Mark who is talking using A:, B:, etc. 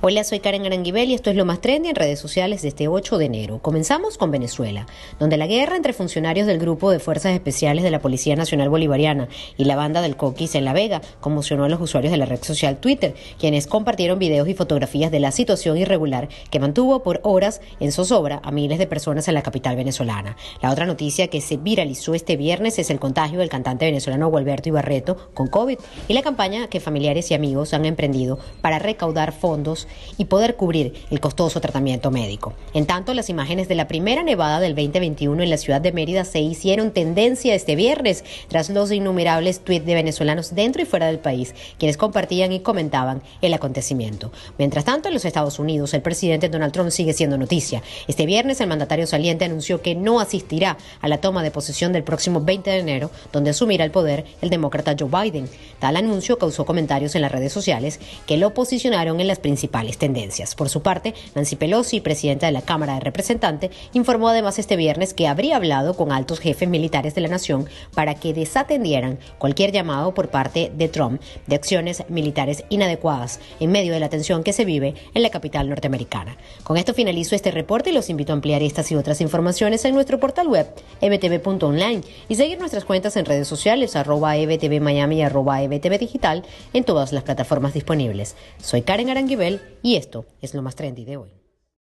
A: Hola, soy Karen Aranguibel y esto es lo más trendy en redes sociales de este 8 de enero. Comenzamos con Venezuela, donde la guerra entre funcionarios del Grupo de Fuerzas Especiales de la Policía Nacional Bolivariana y la banda del Coquis en La Vega conmocionó a los usuarios de la red social Twitter, quienes compartieron videos y fotografías de la situación irregular que mantuvo por horas en zozobra a miles de personas en la capital venezolana. La otra noticia que se viralizó este viernes es el contagio del cantante venezolano Gualberto Ibarreto con COVID y la campaña que familiares y amigos han emprendido para recaudar fondos y poder cubrir el costoso tratamiento médico. En tanto, las imágenes de la primera nevada del 2021 en la ciudad de Mérida se hicieron tendencia este viernes tras los innumerables tweets de venezolanos dentro y fuera del país, quienes compartían y comentaban el acontecimiento. Mientras tanto, en los Estados Unidos, el presidente Donald Trump sigue siendo noticia. Este viernes, el mandatario saliente anunció que no asistirá a la toma de posesión del próximo 20 de enero, donde asumirá el poder el demócrata Joe Biden. Tal anuncio causó comentarios en las redes sociales que lo posicionaron en las principales tendencias. Por su parte, Nancy Pelosi, presidenta de la Cámara de Representantes, informó además este viernes que habría hablado con altos jefes militares de la nación para que desatendieran cualquier llamado por parte de Trump de acciones militares inadecuadas en medio de la tensión que se vive en la capital norteamericana. Con esto finalizo este reporte y los invito a ampliar estas y otras informaciones en nuestro portal web ebtv.online y seguir nuestras cuentas en redes sociales arroba ebtv miami y arroba ebtv digital en todas las plataformas disponibles. Soy Karen Aranguibel y esto es lo más trendy de hoy.